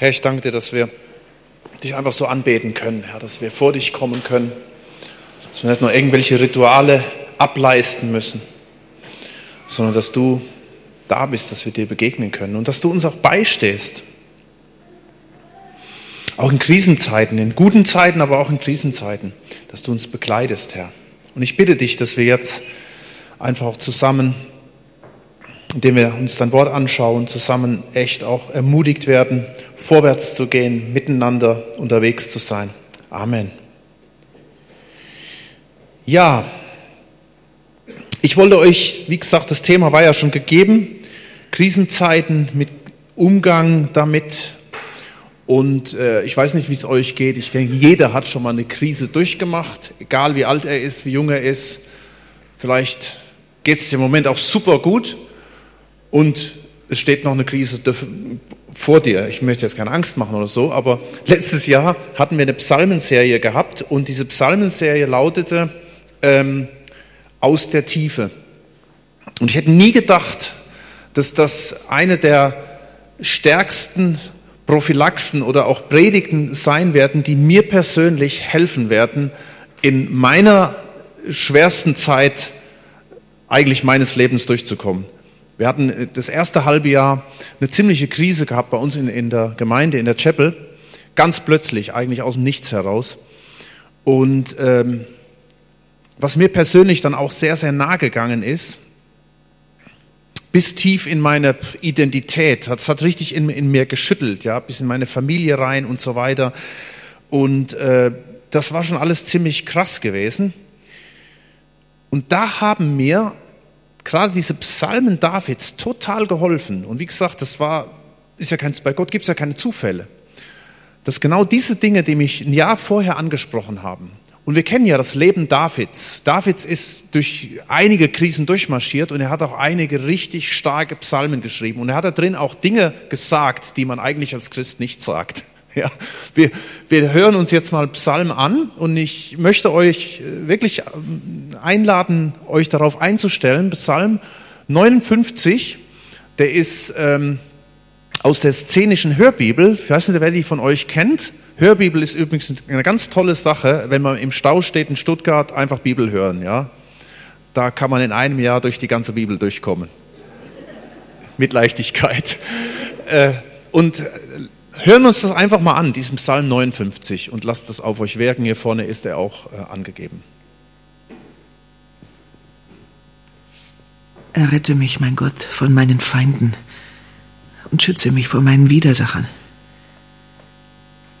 Herr, ich danke dir, dass wir dich einfach so anbeten können, Herr, dass wir vor dich kommen können, dass wir nicht nur irgendwelche Rituale ableisten müssen, sondern dass du da bist, dass wir dir begegnen können und dass du uns auch beistehst. Auch in Krisenzeiten, in guten Zeiten, aber auch in Krisenzeiten, dass du uns begleitest, Herr. Und ich bitte dich, dass wir jetzt einfach auch zusammen, indem wir uns dein Wort anschauen, zusammen echt auch ermutigt werden, vorwärts zu gehen, miteinander unterwegs zu sein. Amen. Ja, ich wollte euch, wie gesagt, das Thema war ja schon gegeben, Krisenzeiten mit Umgang damit. Und äh, ich weiß nicht, wie es euch geht. Ich denke, jeder hat schon mal eine Krise durchgemacht, egal wie alt er ist, wie jung er ist. Vielleicht geht es im Moment auch super gut und es steht noch eine Krise vor dir. Ich möchte jetzt keine Angst machen oder so, aber letztes Jahr hatten wir eine Psalmenserie gehabt und diese Psalmenserie lautete ähm, aus der Tiefe. Und ich hätte nie gedacht, dass das eine der stärksten Prophylaxen oder auch Predigten sein werden, die mir persönlich helfen werden, in meiner schwersten Zeit eigentlich meines Lebens durchzukommen. Wir hatten das erste halbe Jahr eine ziemliche Krise gehabt bei uns in, in der Gemeinde, in der Chapel, ganz plötzlich, eigentlich aus dem Nichts heraus. Und ähm, was mir persönlich dann auch sehr, sehr nahe gegangen ist, bis tief in meine Identität. Das hat richtig in, in, mir geschüttelt, ja, bis in meine Familie rein und so weiter. Und äh, das war schon alles ziemlich krass gewesen. Und da haben mir gerade diese Psalmen Davids total geholfen. Und wie gesagt, das war, ist ja kein, bei Gott gibt es ja keine Zufälle. Dass genau diese Dinge, die mich ein Jahr vorher angesprochen haben, und wir kennen ja das Leben Davids. Davids ist durch einige Krisen durchmarschiert und er hat auch einige richtig starke Psalmen geschrieben. Und er hat da drin auch Dinge gesagt, die man eigentlich als Christ nicht sagt. Ja, wir, wir hören uns jetzt mal Psalm an und ich möchte euch wirklich einladen, euch darauf einzustellen. Psalm 59, der ist ähm, aus der szenischen Hörbibel. Ich weiß nicht, wer die von euch kennt. Hörbibel ist übrigens eine ganz tolle Sache, wenn man im Stau steht in Stuttgart, einfach Bibel hören, ja. Da kann man in einem Jahr durch die ganze Bibel durchkommen. Mit Leichtigkeit. Äh, und hören uns das einfach mal an, diesen Psalm 59, und lasst das auf euch wirken. Hier vorne ist er auch äh, angegeben. Errette mich, mein Gott, von meinen Feinden und schütze mich vor meinen Widersachern.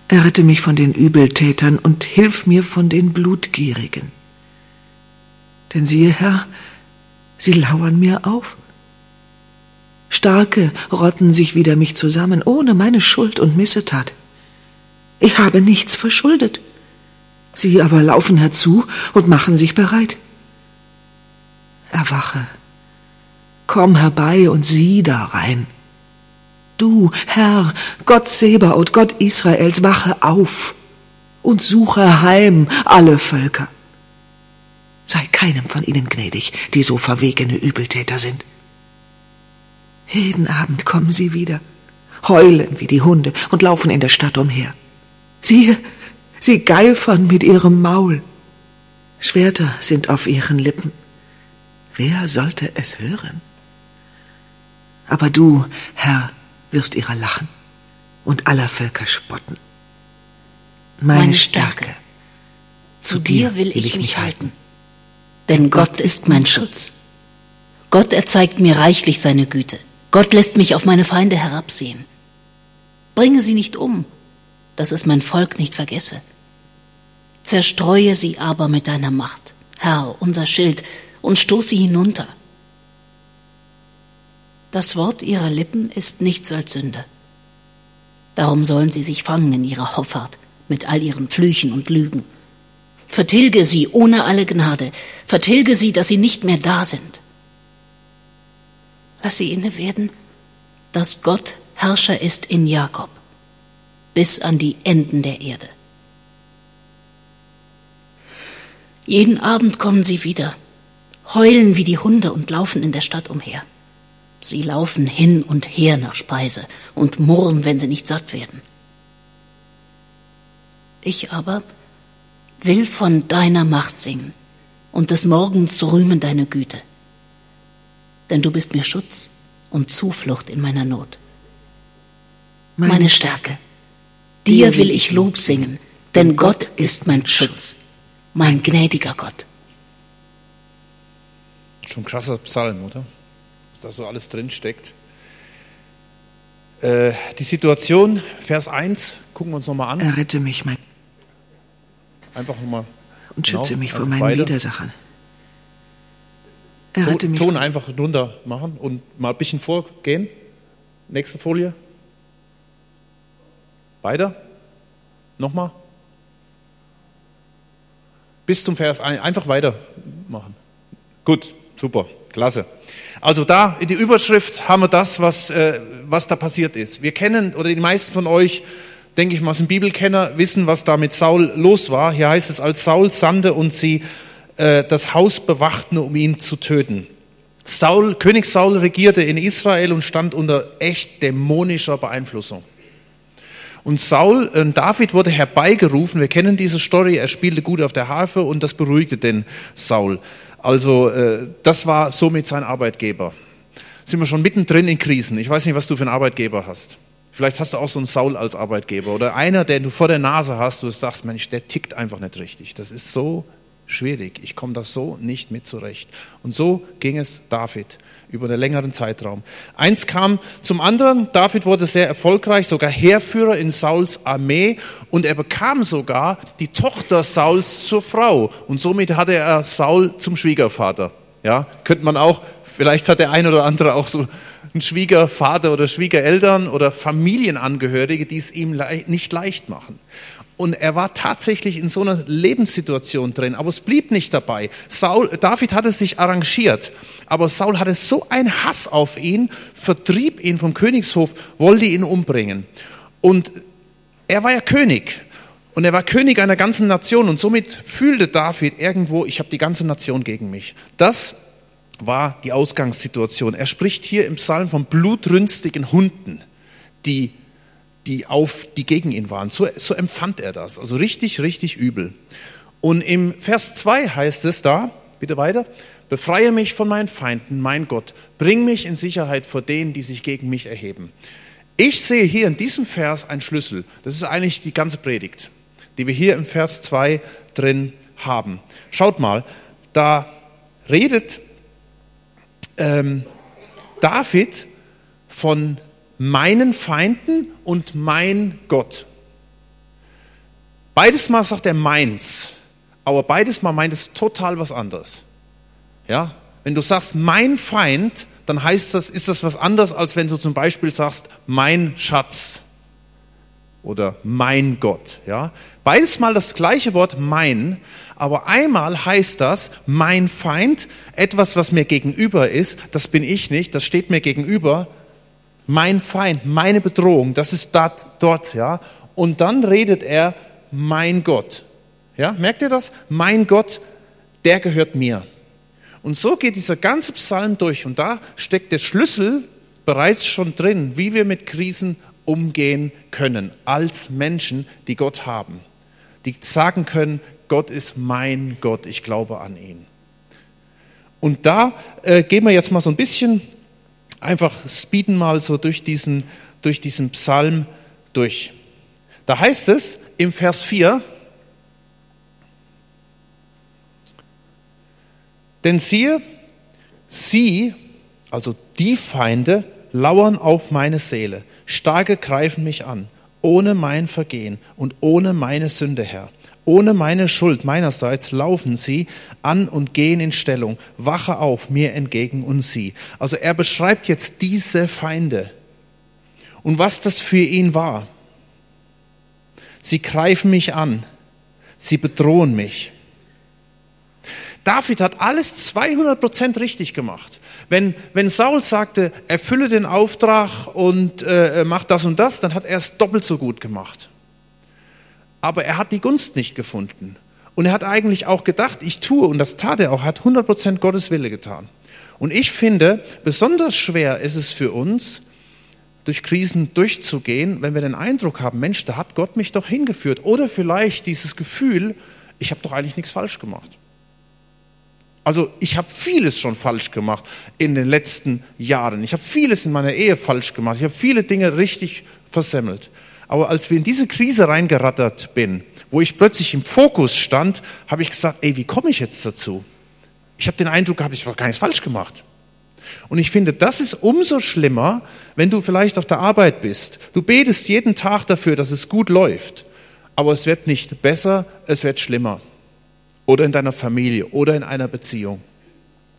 Errette mich von den Übeltätern und hilf mir von den Blutgierigen. Denn siehe, Herr, sie lauern mir auf. Starke rotten sich wider mich zusammen, ohne meine Schuld und Missetat. Ich habe nichts verschuldet. Sie aber laufen herzu und machen sich bereit. Erwache, komm herbei und sieh darein. Du, Herr, Gott Sebaoth, Gott Israels, wache auf und suche heim alle Völker. Sei keinem von ihnen gnädig, die so verwegene Übeltäter sind. Jeden Abend kommen sie wieder, heulen wie die Hunde und laufen in der Stadt umher. Siehe, sie geifern mit ihrem Maul. Schwerter sind auf ihren Lippen. Wer sollte es hören? Aber du, Herr, wirst ihrer lachen und aller Völker spotten. Meine, Meine Stärke, Stärke, zu dir will ich mich halten, denn Gott ist mein Schutz. Gott erzeigt mir reichlich seine Güte. Gott lässt mich auf meine Feinde herabsehen. Bringe sie nicht um, dass es mein Volk nicht vergesse. Zerstreue sie aber mit deiner Macht, Herr, unser Schild, und stoß sie hinunter. Das Wort ihrer Lippen ist nichts als Sünde. Darum sollen sie sich fangen in ihrer Hoffart mit all ihren Flüchen und Lügen. Vertilge sie ohne alle Gnade, vertilge sie, dass sie nicht mehr da sind. Lass sie inne werden, dass Gott Herrscher ist in Jakob, bis an die Enden der Erde. Jeden Abend kommen sie wieder, heulen wie die Hunde und laufen in der Stadt umher. Sie laufen hin und her nach Speise und murren, wenn sie nicht satt werden. Ich aber will von deiner Macht singen und des Morgens rühmen deine Güte. Denn du bist mir Schutz und Zuflucht in meiner Not. Meine Stärke. Dir will ich Lob singen, denn Gott ist mein Schutz, mein gnädiger Gott. Schon krasser Psalm, oder? Was da so alles drin steckt. Äh, die Situation, Vers 1, gucken wir uns nochmal an. Errette mich, mein Einfach nochmal. und schütze Genau, mich vor meinen weiter. Widersachern. Errette Ton, mich. Ton einfach runter machen und mal ein bisschen vorgehen. Nächste Folie. Weiter. Nochmal. Bis zum Vers 1. Einfach weitermachen. Gut, super, klasse. Also da in die Überschrift haben wir das, was, äh, was da passiert ist. Wir kennen, oder die meisten von euch, denke ich mal, sind Bibelkenner, wissen, was da mit Saul los war. Hier heißt es, als Saul sandte und sie äh, das Haus bewachten, um ihn zu töten. Saul, König Saul regierte in Israel und stand unter echt dämonischer Beeinflussung. Und Saul, äh, David wurde herbeigerufen. Wir kennen diese Story. Er spielte gut auf der Harfe und das beruhigte den Saul. Also äh, das war somit sein Arbeitgeber. Sind wir schon mittendrin in Krisen. Ich weiß nicht, was du für einen Arbeitgeber hast. Vielleicht hast du auch so einen Saul als Arbeitgeber oder einer, den du vor der Nase hast, du sagst, Mensch, der tickt einfach nicht richtig. Das ist so schwierig. Ich komme da so nicht mit zurecht. Und so ging es David über einen längeren Zeitraum. Eins kam zum anderen. David wurde sehr erfolgreich, sogar Heerführer in Sauls Armee und er bekam sogar die Tochter Sauls zur Frau und somit hatte er Saul zum Schwiegervater. Ja, könnte man auch, vielleicht hat der ein oder andere auch so einen Schwiegervater oder Schwiegereltern oder Familienangehörige, die es ihm nicht leicht machen. Und er war tatsächlich in so einer Lebenssituation drin, aber es blieb nicht dabei. Saul, David hatte sich arrangiert, aber Saul hatte so einen Hass auf ihn, vertrieb ihn vom Königshof, wollte ihn umbringen. Und er war ja König und er war König einer ganzen Nation und somit fühlte David irgendwo, ich habe die ganze Nation gegen mich. Das war die Ausgangssituation. Er spricht hier im Psalm von blutrünstigen Hunden, die die auf, die gegen ihn waren. So, so empfand er das. Also richtig, richtig übel. Und im Vers 2 heißt es da, bitte weiter, befreie mich von meinen Feinden, mein Gott, bring mich in Sicherheit vor denen, die sich gegen mich erheben. Ich sehe hier in diesem Vers einen Schlüssel. Das ist eigentlich die ganze Predigt, die wir hier im Vers 2 drin haben. Schaut mal, da redet ähm, David von meinen Feinden und mein Gott. Beides Mal sagt er meins, aber beides Mal meint es total was anderes. Ja, wenn du sagst mein Feind, dann heißt das, ist das was anderes, als wenn du zum Beispiel sagst mein Schatz oder mein Gott. Ja, beides Mal das gleiche Wort mein, aber einmal heißt das mein Feind, etwas, was mir gegenüber ist, das bin ich nicht, das steht mir gegenüber, mein Feind, meine Bedrohung, das ist dort, dort, ja. Und dann redet er, mein Gott. Ja, merkt ihr das? Mein Gott, der gehört mir. Und so geht dieser ganze Psalm durch und da steckt der Schlüssel bereits schon drin, wie wir mit Krisen umgehen können, als Menschen, die Gott haben. Die sagen können, Gott ist mein Gott, ich glaube an ihn. Und da äh, gehen wir jetzt mal so ein bisschen einfach speeden mal so durch diesen, durch diesen Psalm durch. Da heißt es im Vers 4, denn siehe, sie, also die Feinde, lauern auf meine Seele, starke greifen mich an, ohne mein Vergehen und ohne meine Sünde, Herr. Ohne meine Schuld meinerseits laufen sie an und gehen in Stellung. Wache auf mir entgegen und sie. Also er beschreibt jetzt diese Feinde und was das für ihn war. Sie greifen mich an. Sie bedrohen mich. David hat alles 200 Prozent richtig gemacht. Wenn, wenn Saul sagte, erfülle den Auftrag und äh, mach das und das, dann hat er es doppelt so gut gemacht. Aber er hat die Gunst nicht gefunden. Und er hat eigentlich auch gedacht, ich tue, und das tat er auch, hat 100 Prozent Gottes Wille getan. Und ich finde, besonders schwer ist es für uns, durch Krisen durchzugehen, wenn wir den Eindruck haben, Mensch, da hat Gott mich doch hingeführt. Oder vielleicht dieses Gefühl, ich habe doch eigentlich nichts falsch gemacht. Also ich habe vieles schon falsch gemacht in den letzten Jahren. Ich habe vieles in meiner Ehe falsch gemacht. Ich habe viele Dinge richtig versemmelt. Aber als wir in diese Krise reingerattert bin, wo ich plötzlich im Fokus stand, habe ich gesagt, ey, wie komme ich jetzt dazu? Ich habe den Eindruck gehabt, ich habe gar nichts falsch gemacht. Und ich finde, das ist umso schlimmer, wenn du vielleicht auf der Arbeit bist. Du betest jeden Tag dafür, dass es gut läuft, aber es wird nicht besser, es wird schlimmer. Oder in deiner Familie oder in einer Beziehung.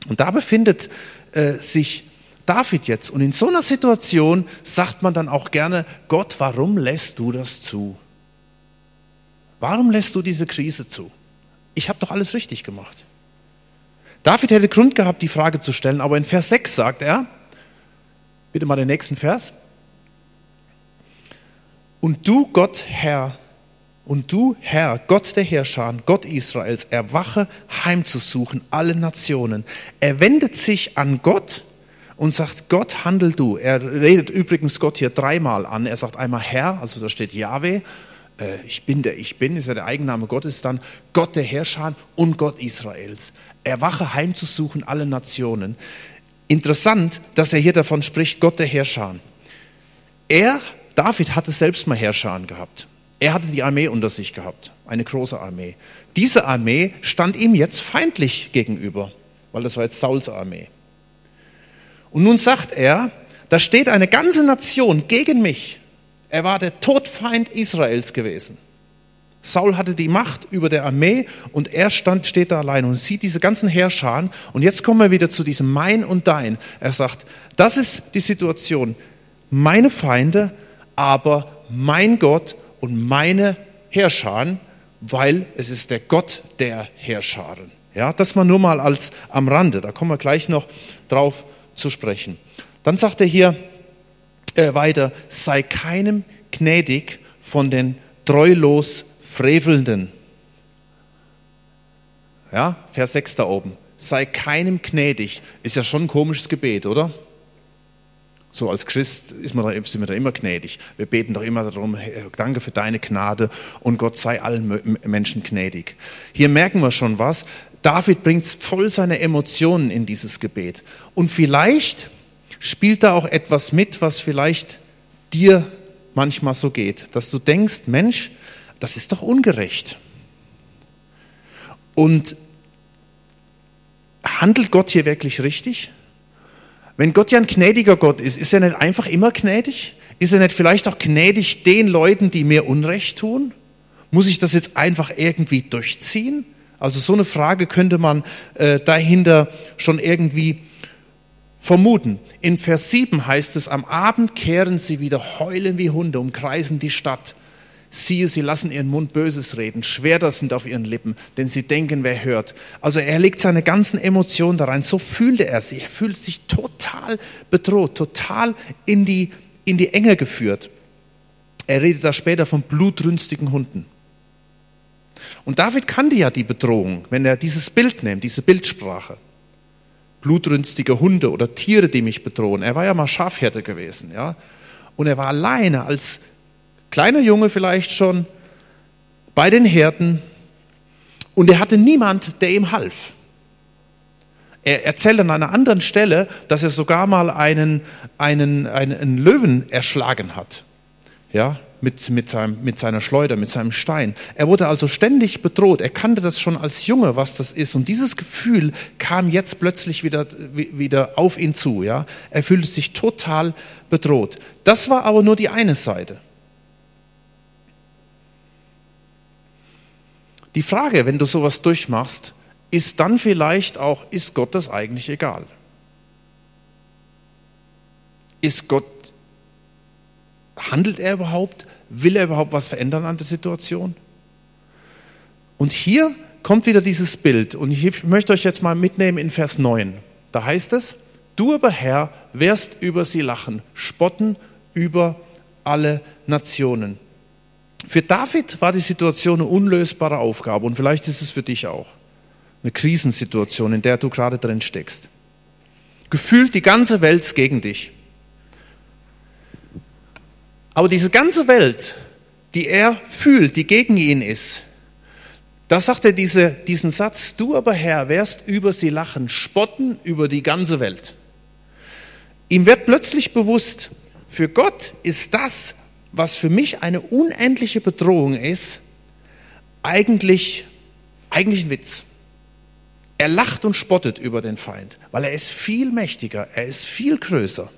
Und da befindet äh, sich David jetzt. Und in so einer Situation sagt man dann auch gerne, Gott, warum lässt du das zu? Warum lässt du diese Krise zu? Ich habe doch alles richtig gemacht. David hätte Grund gehabt, die Frage zu stellen, aber in Vers 6 sagt er, bitte mal den nächsten Vers, und du, Gott, Herr, und du, Herr, Gott der Herrscher, Gott Israels, erwache heimzusuchen alle Nationen. Er wendet sich an Gott und sagt, Gott, handel du. Er redet übrigens Gott hier dreimal an. Er sagt einmal Herr, also da steht Yahweh, äh, ich bin der Ich Bin, ist ja der Eigenname Gottes, dann Gott der Herrscher und Gott Israels. Erwache heimzusuchen alle Nationen. Interessant, dass er hier davon spricht, Gott der Herrscher. Er, David, hatte selbst mal Herrscher gehabt. Er hatte die Armee unter sich gehabt, eine große Armee. Diese Armee stand ihm jetzt feindlich gegenüber, weil das war jetzt Sauls Armee. Und nun sagt er, da steht eine ganze Nation gegen mich. Er war der Todfeind Israels gewesen. Saul hatte die Macht über der Armee und er stand, steht da allein und sieht diese ganzen Herrscher Und jetzt kommen wir wieder zu diesem Mein und Dein. Er sagt, das ist die Situation. Meine Feinde, aber mein Gott und meine Herrscher, weil es ist der Gott der Herrscher. Ja, das mal nur mal als am Rande. Da kommen wir gleich noch drauf zu sprechen. Dann sagt er hier, äh, weiter, sei keinem gnädig von den treulos Frevelnden. Ja, Vers 6 da oben. Sei keinem gnädig. Ist ja schon ein komisches Gebet, oder? So als Christ ist man da, sind wir da immer gnädig. Wir beten doch immer darum, danke für deine Gnade und Gott sei allen Menschen gnädig. Hier merken wir schon was. David bringt voll seine Emotionen in dieses Gebet. Und vielleicht spielt da auch etwas mit, was vielleicht dir manchmal so geht, dass du denkst, Mensch, das ist doch ungerecht. Und handelt Gott hier wirklich richtig? Wenn Gott ja ein gnädiger Gott ist, ist er nicht einfach immer gnädig? Ist er nicht vielleicht auch gnädig den Leuten, die mir Unrecht tun? Muss ich das jetzt einfach irgendwie durchziehen? Also so eine Frage könnte man äh, dahinter schon irgendwie vermuten. In Vers 7 heißt es, am Abend kehren sie wieder heulen wie Hunde, umkreisen die Stadt. Siehe, sie lassen ihren Mund Böses reden, Schwerter sind auf ihren Lippen, denn sie denken, wer hört. Also er legt seine ganzen Emotionen da rein. So fühlte er sich. Er fühlt sich total bedroht, total in die, in die Enge geführt. Er redet da später von blutrünstigen Hunden. Und David kannte ja die Bedrohung, wenn er dieses Bild nimmt, diese Bildsprache blutrünstige Hunde oder Tiere, die mich bedrohen. Er war ja mal Schafhirte gewesen, ja. Und er war alleine als kleiner Junge vielleicht schon bei den Herden und er hatte niemand, der ihm half. Er erzählt an einer anderen Stelle, dass er sogar mal einen, einen, einen Löwen erschlagen hat. Ja, mit, mit, seinem, mit seiner Schleuder, mit seinem Stein. Er wurde also ständig bedroht. Er kannte das schon als Junge, was das ist. Und dieses Gefühl kam jetzt plötzlich wieder, wieder auf ihn zu. Ja? Er fühlte sich total bedroht. Das war aber nur die eine Seite. Die Frage, wenn du sowas durchmachst, ist dann vielleicht auch, ist Gott das eigentlich egal? Ist Gott Handelt er überhaupt? Will er überhaupt was verändern an der Situation? Und hier kommt wieder dieses Bild. Und ich möchte euch jetzt mal mitnehmen in Vers 9. Da heißt es, du aber Herr wirst über sie lachen, spotten über alle Nationen. Für David war die Situation eine unlösbare Aufgabe und vielleicht ist es für dich auch eine Krisensituation, in der du gerade drin steckst. Gefühlt die ganze Welt gegen dich. Aber diese ganze Welt, die er fühlt, die gegen ihn ist, da sagt er diese, diesen Satz, du aber Herr wirst über sie lachen, spotten über die ganze Welt. Ihm wird plötzlich bewusst, für Gott ist das, was für mich eine unendliche Bedrohung ist, eigentlich, eigentlich ein Witz. Er lacht und spottet über den Feind, weil er ist viel mächtiger, er ist viel größer.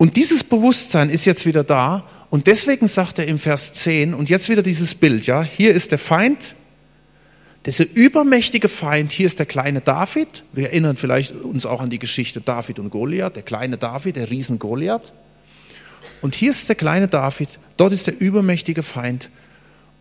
Und dieses Bewusstsein ist jetzt wieder da und deswegen sagt er im Vers 10 und jetzt wieder dieses Bild, ja, hier ist der Feind, dieser übermächtige Feind, hier ist der kleine David. Wir erinnern vielleicht uns auch an die Geschichte David und Goliath, der kleine David, der Riesen Goliath. Und hier ist der kleine David, dort ist der übermächtige Feind.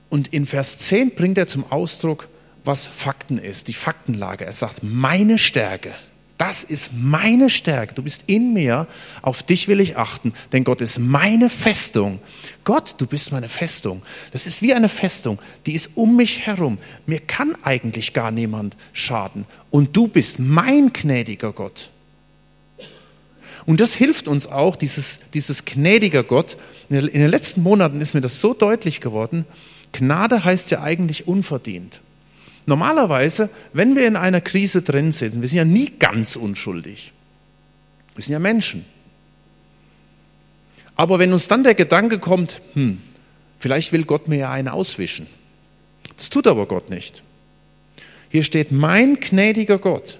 Und in Vers 10 bringt er zum Ausdruck, was Fakten ist, die Faktenlage. Er sagt, meine Stärke das ist meine Stärke. Du bist in mir. Auf dich will ich achten, denn Gott ist meine Festung. Gott, du bist meine Festung. Das ist wie eine Festung, die ist um mich herum. Mir kann eigentlich gar niemand schaden. Und du bist mein gnädiger Gott. Und das hilft uns auch, dieses, dieses gnädiger Gott. In den letzten Monaten ist mir das so deutlich geworden. Gnade heißt ja eigentlich unverdient. Normalerweise, wenn wir in einer Krise drin sind, wir sind ja nie ganz unschuldig. Wir sind ja Menschen. Aber wenn uns dann der Gedanke kommt, hm, vielleicht will Gott mir ja einen auswischen. Das tut aber Gott nicht. Hier steht, mein gnädiger Gott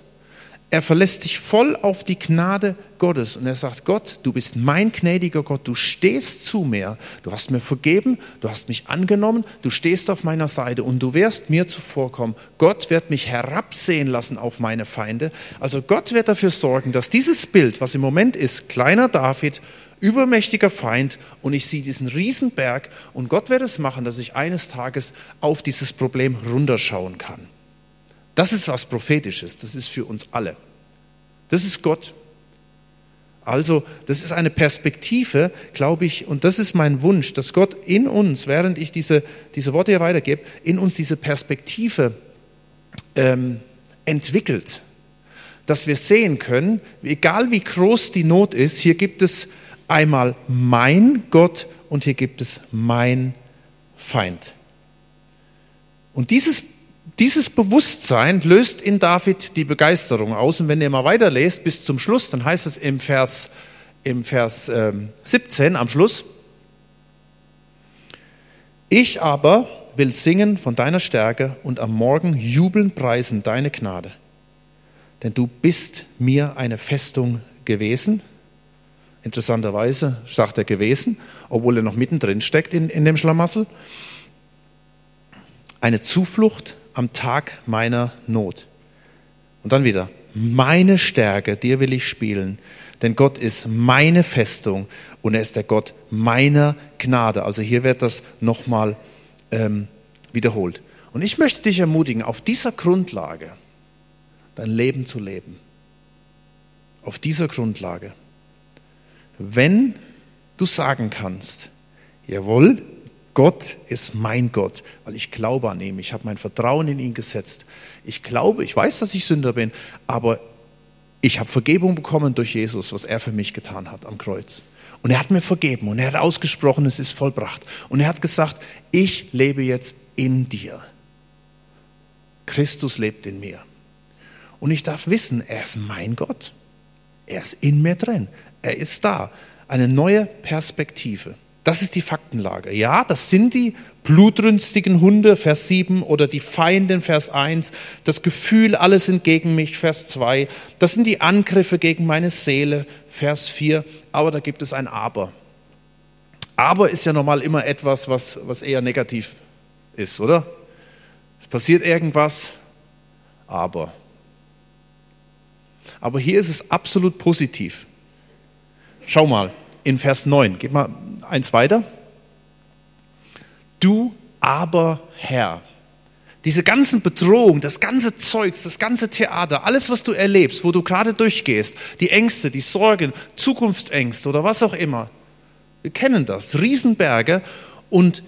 er verlässt sich voll auf die Gnade Gottes und er sagt, Gott, du bist mein gnädiger Gott, du stehst zu mir, du hast mir vergeben, du hast mich angenommen, du stehst auf meiner Seite und du wirst mir zuvorkommen. Gott wird mich herabsehen lassen auf meine Feinde. Also Gott wird dafür sorgen, dass dieses Bild, was im Moment ist, kleiner David, übermächtiger Feind und ich sehe diesen Riesenberg und Gott wird es machen, dass ich eines Tages auf dieses Problem runterschauen kann. Das ist was Prophetisches, das ist für uns alle. Das ist Gott. Also, das ist eine Perspektive, glaube ich, und das ist mein Wunsch, dass Gott in uns, während ich diese, diese Worte hier weitergebe, in uns diese Perspektive ähm, entwickelt. Dass wir sehen können, egal wie groß die Not ist, hier gibt es einmal mein Gott und hier gibt es mein Feind. Und dieses dieses Bewusstsein löst in David die Begeisterung aus. Und wenn ihr mal weiterlest bis zum Schluss, dann heißt es im Vers, im Vers äh, 17 am Schluss, ich aber will singen von deiner Stärke und am Morgen jubeln preisen deine Gnade. Denn du bist mir eine Festung gewesen. Interessanterweise sagt er gewesen, obwohl er noch mittendrin steckt in, in dem Schlamassel. Eine Zuflucht am Tag meiner Not. Und dann wieder, meine Stärke, dir will ich spielen, denn Gott ist meine Festung und er ist der Gott meiner Gnade. Also hier wird das nochmal ähm, wiederholt. Und ich möchte dich ermutigen, auf dieser Grundlage dein Leben zu leben. Auf dieser Grundlage. Wenn du sagen kannst, jawohl, Gott ist mein Gott, weil ich glaube an ihn. Ich habe mein Vertrauen in ihn gesetzt. Ich glaube, ich weiß, dass ich Sünder bin, aber ich habe Vergebung bekommen durch Jesus, was er für mich getan hat am Kreuz. Und er hat mir vergeben und er hat ausgesprochen, es ist vollbracht. Und er hat gesagt, ich lebe jetzt in dir. Christus lebt in mir. Und ich darf wissen, er ist mein Gott. Er ist in mir drin. Er ist da. Eine neue Perspektive. Das ist die Faktenlage. Ja, das sind die blutrünstigen Hunde, Vers 7, oder die Feinden, Vers 1, das Gefühl, alle sind gegen mich, Vers 2, das sind die Angriffe gegen meine Seele, Vers 4, aber da gibt es ein Aber. Aber ist ja normal immer etwas, was, was eher negativ ist, oder? Es passiert irgendwas, aber. Aber hier ist es absolut positiv. Schau mal, in Vers 9, geht mal eins weiter. Du aber Herr. Diese ganzen Bedrohungen, das ganze Zeugs, das ganze Theater, alles, was du erlebst, wo du gerade durchgehst, die Ängste, die Sorgen, Zukunftsängste oder was auch immer. Wir kennen das, Riesenberge und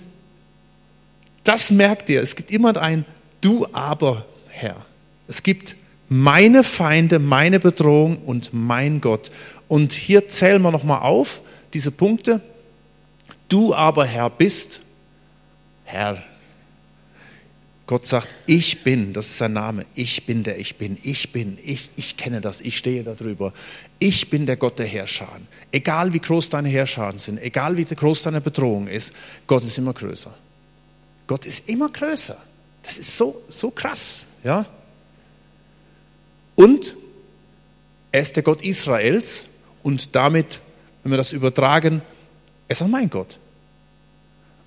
das merkt ihr, es gibt immer ein Du aber Herr. Es gibt meine Feinde, meine Bedrohung und mein Gott. Und hier zählen wir nochmal auf, diese Punkte. Du aber, Herr, bist Herr. Gott sagt, ich bin, das ist sein Name, ich bin der ich bin, ich bin, ich, ich kenne das, ich stehe darüber. Ich bin der Gott der Herrscher. Egal wie groß deine Herrscher sind, egal wie groß deine Bedrohung ist, Gott ist immer größer. Gott ist immer größer. Das ist so, so krass, ja. Und er ist der Gott Israels und damit, wenn wir das übertragen, er ist auch mein Gott.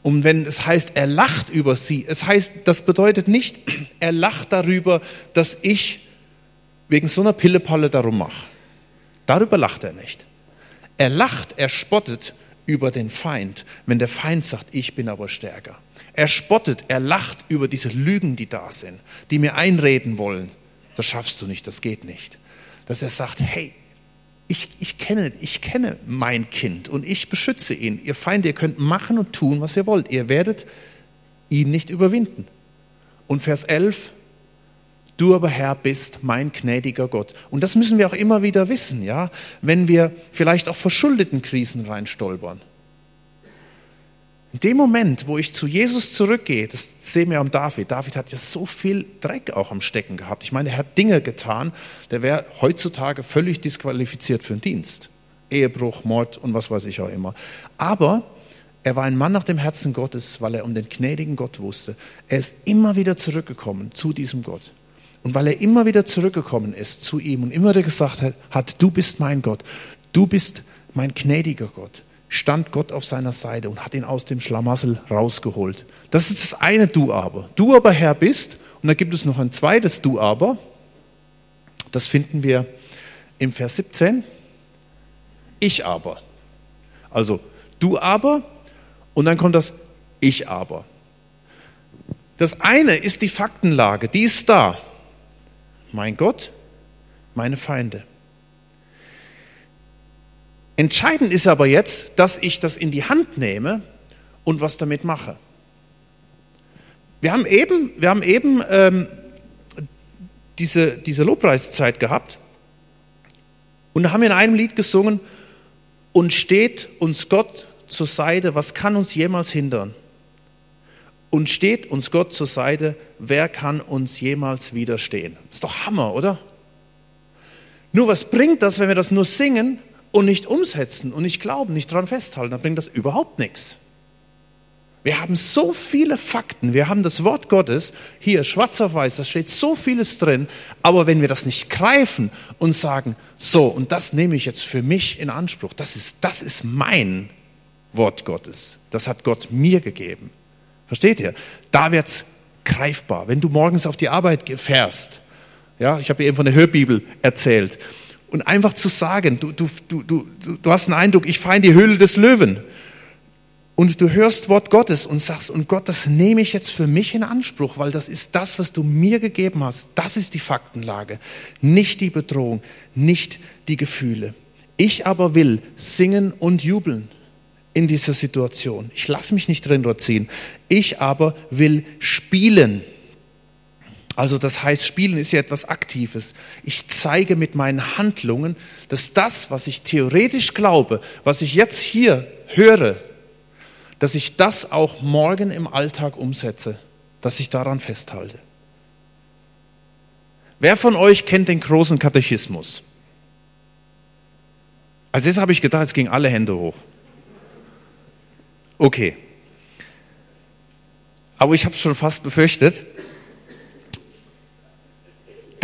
Und wenn es heißt, er lacht über sie, es heißt, das bedeutet nicht, er lacht darüber, dass ich wegen so einer Pillepalle darum mache. Darüber lacht er nicht. Er lacht, er spottet über den Feind, wenn der Feind sagt, ich bin aber stärker. Er spottet, er lacht über diese Lügen, die da sind, die mir einreden wollen. Das schaffst du nicht, das geht nicht. Dass er sagt, hey, ich, ich, kenne, ich kenne mein Kind und ich beschütze ihn. Ihr Feinde, ihr könnt machen und tun, was ihr wollt. Ihr werdet ihn nicht überwinden. Und Vers 11, du aber Herr bist mein gnädiger Gott. Und das müssen wir auch immer wieder wissen, ja, wenn wir vielleicht auch verschuldeten Krisen reinstolpern. In dem Moment, wo ich zu Jesus zurückgehe, das sehen wir am David. David hat ja so viel Dreck auch am Stecken gehabt. Ich meine, er hat Dinge getan, der wäre heutzutage völlig disqualifiziert für den Dienst. Ehebruch, Mord und was weiß ich auch immer. Aber er war ein Mann nach dem Herzen Gottes, weil er um den gnädigen Gott wusste. Er ist immer wieder zurückgekommen zu diesem Gott. Und weil er immer wieder zurückgekommen ist zu ihm und immer wieder gesagt hat, hat du bist mein Gott, du bist mein gnädiger Gott stand Gott auf seiner Seite und hat ihn aus dem Schlamassel rausgeholt. Das ist das eine Du aber. Du aber Herr bist, und da gibt es noch ein zweites Du aber, das finden wir im Vers 17. Ich aber. Also du aber und dann kommt das Ich aber. Das eine ist die Faktenlage, die ist da. Mein Gott, meine Feinde. Entscheidend ist aber jetzt, dass ich das in die Hand nehme und was damit mache. Wir haben eben, wir haben eben ähm, diese, diese Lobpreiszeit gehabt und haben in einem Lied gesungen, und steht uns Gott zur Seite, was kann uns jemals hindern? Und steht uns Gott zur Seite, wer kann uns jemals widerstehen? Ist doch Hammer, oder? Nur was bringt das, wenn wir das nur singen und nicht umsetzen und nicht glauben, nicht daran festhalten, dann bringt das überhaupt nichts. Wir haben so viele Fakten, wir haben das Wort Gottes hier schwarz auf weiß, da steht so vieles drin, aber wenn wir das nicht greifen und sagen, so, und das nehme ich jetzt für mich in Anspruch, das ist, das ist mein Wort Gottes, das hat Gott mir gegeben. Versteht ihr? Da wird's greifbar. Wenn du morgens auf die Arbeit fährst, ja, ich habe eben von der Hörbibel erzählt, und einfach zu sagen, du, du, du, du, du hast einen Eindruck, ich fahre in die Höhle des Löwen. Und du hörst Wort Gottes und sagst, und Gott, das nehme ich jetzt für mich in Anspruch, weil das ist das, was du mir gegeben hast. Das ist die Faktenlage, nicht die Bedrohung, nicht die Gefühle. Ich aber will singen und jubeln in dieser Situation. Ich lasse mich nicht drin ziehen. Ich aber will spielen also das heißt, Spielen ist ja etwas Aktives. Ich zeige mit meinen Handlungen, dass das, was ich theoretisch glaube, was ich jetzt hier höre, dass ich das auch morgen im Alltag umsetze, dass ich daran festhalte. Wer von euch kennt den großen Katechismus? Als jetzt habe ich gedacht, es gingen alle Hände hoch. Okay. Aber ich habe es schon fast befürchtet.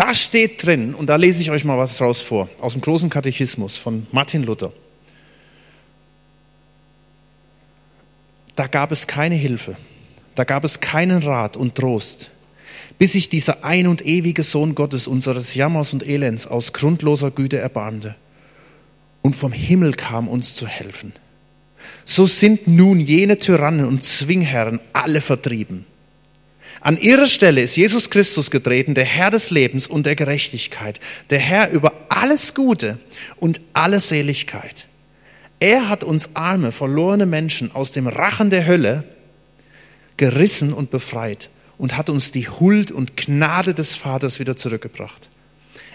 Da steht drin, und da lese ich euch mal was raus vor, aus dem großen Katechismus von Martin Luther. Da gab es keine Hilfe, da gab es keinen Rat und Trost, bis sich dieser ein und ewige Sohn Gottes unseres Jammers und Elends aus grundloser Güte erbarmte und vom Himmel kam, uns zu helfen. So sind nun jene Tyrannen und Zwingherren alle vertrieben an ihrer Stelle ist Jesus Christus getreten, der Herr des Lebens und der Gerechtigkeit, der Herr über alles Gute und alle Seligkeit. Er hat uns arme, verlorene Menschen aus dem Rachen der Hölle gerissen und befreit und hat uns die Huld und Gnade des Vaters wieder zurückgebracht.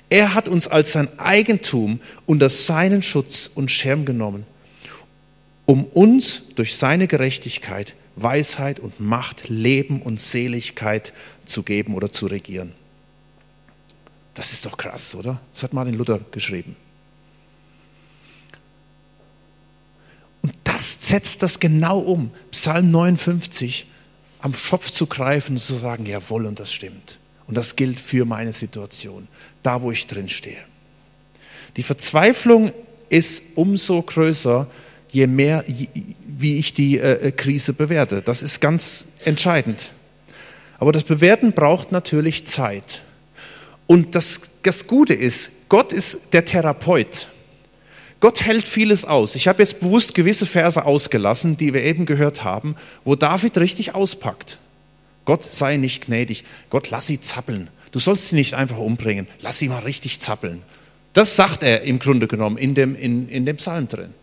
Er hat uns als sein Eigentum unter seinen Schutz und Schirm genommen, um uns durch seine Gerechtigkeit Weisheit und Macht, Leben und Seligkeit zu geben oder zu regieren. Das ist doch krass, oder? Das hat Martin Luther geschrieben. Und das setzt das genau um. Psalm 59, am Schopf zu greifen und zu sagen, jawohl, und das stimmt. Und das gilt für meine Situation, da wo ich drin stehe. Die Verzweiflung ist umso größer, je mehr, wie ich die äh, Krise bewerte. Das ist ganz entscheidend. Aber das Bewerten braucht natürlich Zeit. Und das, das Gute ist, Gott ist der Therapeut. Gott hält vieles aus. Ich habe jetzt bewusst gewisse Verse ausgelassen, die wir eben gehört haben, wo David richtig auspackt. Gott sei nicht gnädig. Gott, lass sie zappeln. Du sollst sie nicht einfach umbringen. Lass sie mal richtig zappeln. Das sagt er im Grunde genommen in dem, in, in dem Psalm drin.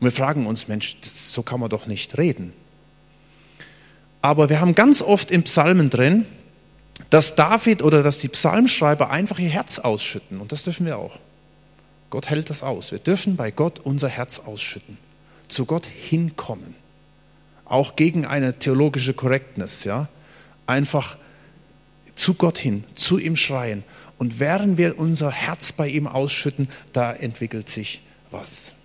Und wir fragen uns, Mensch, so kann man doch nicht reden. Aber wir haben ganz oft im Psalmen drin, dass David oder dass die Psalmschreiber einfach ihr Herz ausschütten. Und das dürfen wir auch. Gott hält das aus. Wir dürfen bei Gott unser Herz ausschütten. Zu Gott hinkommen. Auch gegen eine theologische Korrektness, ja. Einfach zu Gott hin, zu ihm schreien. Und während wir unser Herz bei ihm ausschütten, da entwickelt sich was.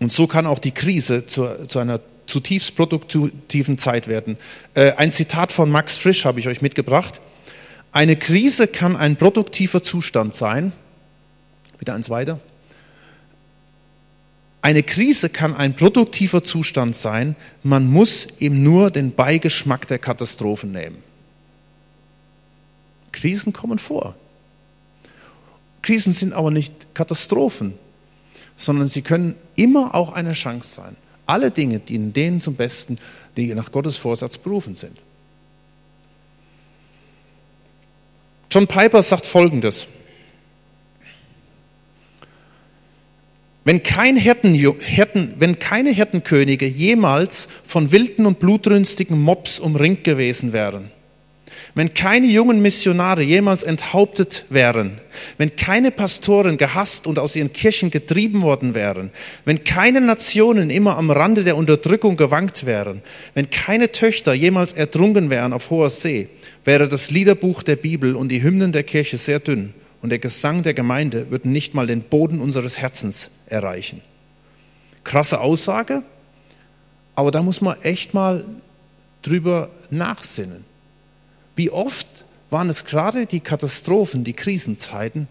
Und so kann auch die Krise zu, zu einer zutiefst produktiven Zeit werden. Äh, ein Zitat von Max Frisch habe ich euch mitgebracht. Eine Krise kann ein produktiver Zustand sein. Bitte eins weiter. Eine Krise kann ein produktiver Zustand sein. Man muss ihm nur den Beigeschmack der Katastrophen nehmen. Krisen kommen vor. Krisen sind aber nicht Katastrophen sondern sie können immer auch eine Chance sein. Alle Dinge dienen denen zum Besten, die nach Gottes Vorsatz berufen sind. John Piper sagt Folgendes. Wenn, kein Hirten, Hirten, wenn keine Hirtenkönige jemals von wilden und blutrünstigen Mobs umringt gewesen wären, wenn keine jungen Missionare jemals enthauptet wären, wenn keine Pastoren gehasst und aus ihren Kirchen getrieben worden wären, wenn keine Nationen immer am Rande der Unterdrückung gewankt wären, wenn keine Töchter jemals ertrunken wären auf hoher See, wäre das Liederbuch der Bibel und die Hymnen der Kirche sehr dünn und der Gesang der Gemeinde würden nicht mal den Boden unseres Herzens erreichen. Krasse Aussage, aber da muss man echt mal drüber nachsinnen. Wie oft waren es gerade die Katastrophen, die Krisenzeiten,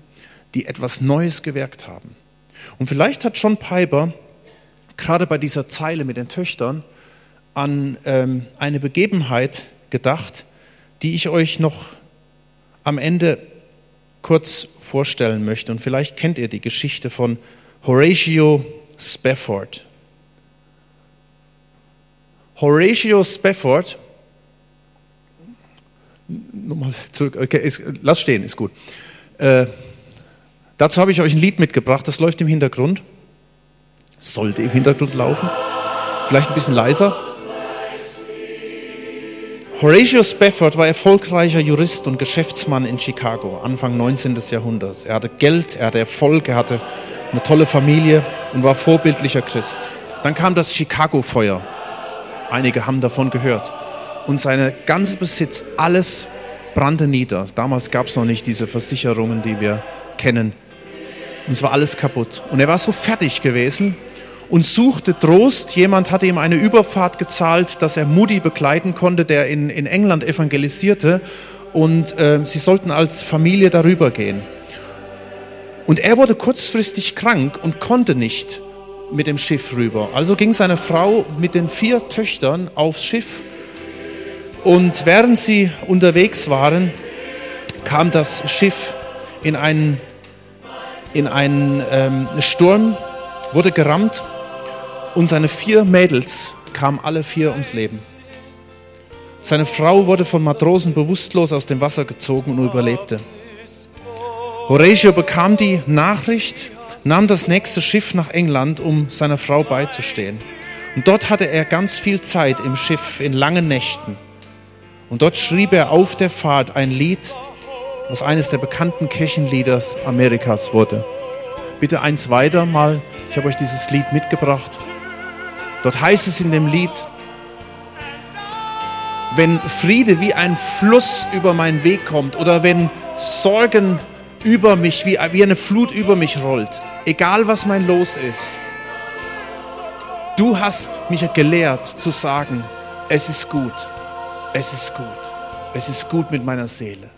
die etwas Neues gewirkt haben. Und vielleicht hat John Piper gerade bei dieser Zeile mit den Töchtern an ähm, eine Begebenheit gedacht, die ich euch noch am Ende kurz vorstellen möchte. Und vielleicht kennt ihr die Geschichte von Horatio Spafford. Horatio Spafford nochmal zurück. Okay, ist, lass stehen, ist gut. Äh, dazu habe ich euch ein Lied mitgebracht, das läuft im Hintergrund. Sollte im Hintergrund laufen. Vielleicht ein bisschen leiser. Horatio Spafford war erfolgreicher Jurist und Geschäftsmann in Chicago, Anfang 19. Jahrhunderts. Er hatte Geld, er hatte Erfolg, er hatte eine tolle Familie und war vorbildlicher Christ. Dann kam das Chicago-Feuer. Einige haben davon gehört und seine ganze Besitz, alles brannte nieder. Damals gab es noch nicht diese Versicherungen, die wir kennen. Und es war alles kaputt. Und er war so fertig gewesen und suchte Trost. Jemand hatte ihm eine Überfahrt gezahlt, dass er Moody begleiten konnte, der in, in England evangelisierte. Und äh, sie sollten als Familie darüber gehen. Und er wurde kurzfristig krank und konnte nicht mit dem Schiff rüber. Also ging seine Frau mit den vier Töchtern aufs Schiff und während sie unterwegs waren, kam das Schiff in einen, in einen ähm, Sturm, wurde gerammt und seine vier Mädels kamen alle vier ums Leben. Seine Frau wurde von Matrosen bewusstlos aus dem Wasser gezogen und überlebte. Horatio bekam die Nachricht, nahm das nächste Schiff nach England, um seiner Frau beizustehen. Und dort hatte er ganz viel Zeit im Schiff in langen Nächten. Und dort schrieb er auf der Fahrt ein Lied, was eines der bekannten Kirchenlieder Amerikas wurde. Bitte eins weiter mal. Ich habe euch dieses Lied mitgebracht. Dort heißt es in dem Lied, wenn Friede wie ein Fluss über meinen Weg kommt oder wenn Sorgen über mich, wie, wie eine Flut über mich rollt, egal was mein Los ist, du hast mich gelehrt zu sagen, es ist gut, es ist gut, es ist gut mit meiner Seele.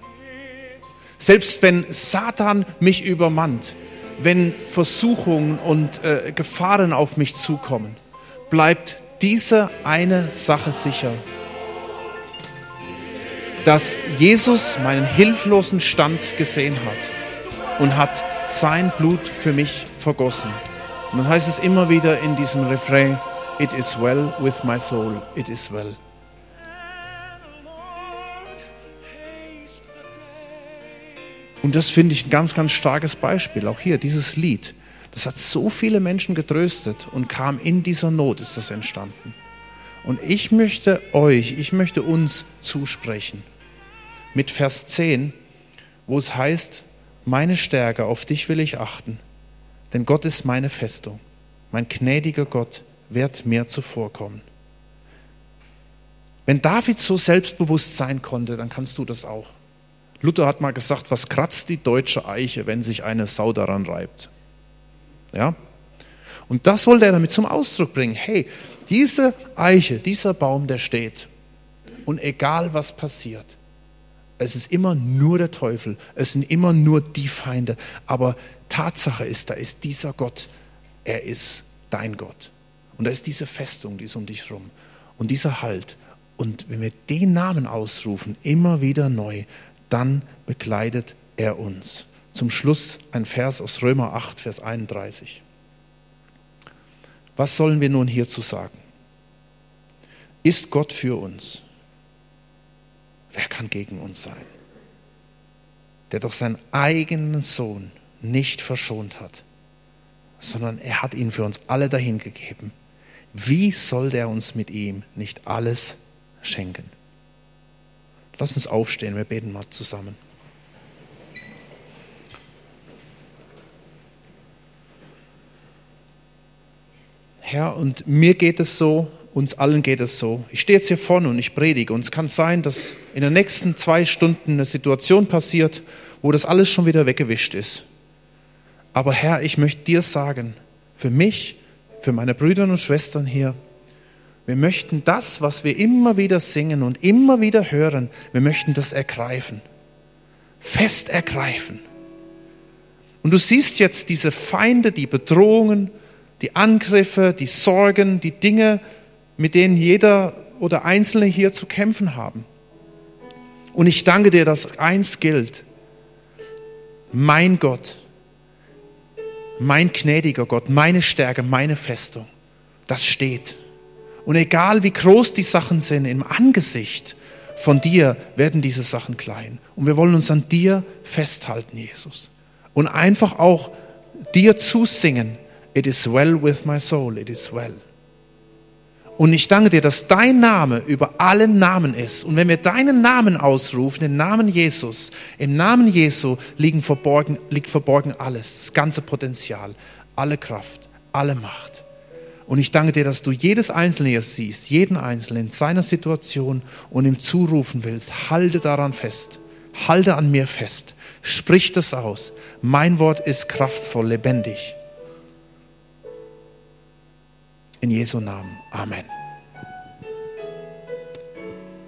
Selbst wenn Satan mich übermannt, wenn Versuchungen und äh, Gefahren auf mich zukommen, bleibt diese eine Sache sicher, dass Jesus meinen hilflosen Stand gesehen hat und hat sein Blut für mich vergossen. Und dann heißt es immer wieder in diesem Refrain, It is well with my soul, it is well. Und das finde ich ein ganz, ganz starkes Beispiel. Auch hier, dieses Lied, das hat so viele Menschen getröstet und kam in dieser Not, ist das entstanden. Und ich möchte euch, ich möchte uns zusprechen mit Vers 10, wo es heißt, meine Stärke, auf dich will ich achten, denn Gott ist meine Festung. Mein gnädiger Gott wird mir zuvorkommen. Wenn David so selbstbewusst sein konnte, dann kannst du das auch. Luther hat mal gesagt, was kratzt die deutsche Eiche, wenn sich eine Sau daran reibt? Ja? Und das wollte er damit zum Ausdruck bringen. Hey, diese Eiche, dieser Baum, der steht. Und egal was passiert, es ist immer nur der Teufel, es sind immer nur die Feinde. Aber Tatsache ist, da ist dieser Gott, er ist dein Gott. Und da ist diese Festung, die ist um dich rum. Und dieser Halt. Und wenn wir den Namen ausrufen, immer wieder neu, dann begleitet er uns. Zum Schluss ein Vers aus Römer 8, Vers 31. Was sollen wir nun hierzu sagen? Ist Gott für uns? Wer kann gegen uns sein? Der doch seinen eigenen Sohn nicht verschont hat, sondern er hat ihn für uns alle dahingegeben. Wie soll der uns mit ihm nicht alles schenken? Lass uns aufstehen, wir beten mal zusammen. Herr, und mir geht es so, uns allen geht es so. Ich stehe jetzt hier vorne und ich predige und es kann sein, dass in den nächsten zwei Stunden eine Situation passiert, wo das alles schon wieder weggewischt ist. Aber Herr, ich möchte dir sagen, für mich, für meine Brüder und Schwestern hier, wir möchten das, was wir immer wieder singen und immer wieder hören, wir möchten das ergreifen. Fest ergreifen. Und du siehst jetzt diese Feinde, die Bedrohungen, die Angriffe, die Sorgen, die Dinge, mit denen jeder oder Einzelne hier zu kämpfen haben. Und ich danke dir, dass eins gilt. Mein Gott, mein gnädiger Gott, meine Stärke, meine Festung, das steht. Und egal wie groß die Sachen sind, im Angesicht von dir werden diese Sachen klein. Und wir wollen uns an dir festhalten, Jesus. Und einfach auch dir zusingen, it is well with my soul, it is well. Und ich danke dir, dass dein Name über allen Namen ist. Und wenn wir deinen Namen ausrufen, den Namen Jesus, im Namen Jesu liegen verborgen, liegt verborgen alles, das ganze Potenzial, alle Kraft, alle Macht. Und ich danke dir, dass du jedes Einzelne hier siehst, jeden Einzelnen in seiner Situation und ihm zurufen willst. Halte daran fest. Halte an mir fest. Sprich das aus. Mein Wort ist kraftvoll, lebendig. In Jesu Namen. Amen.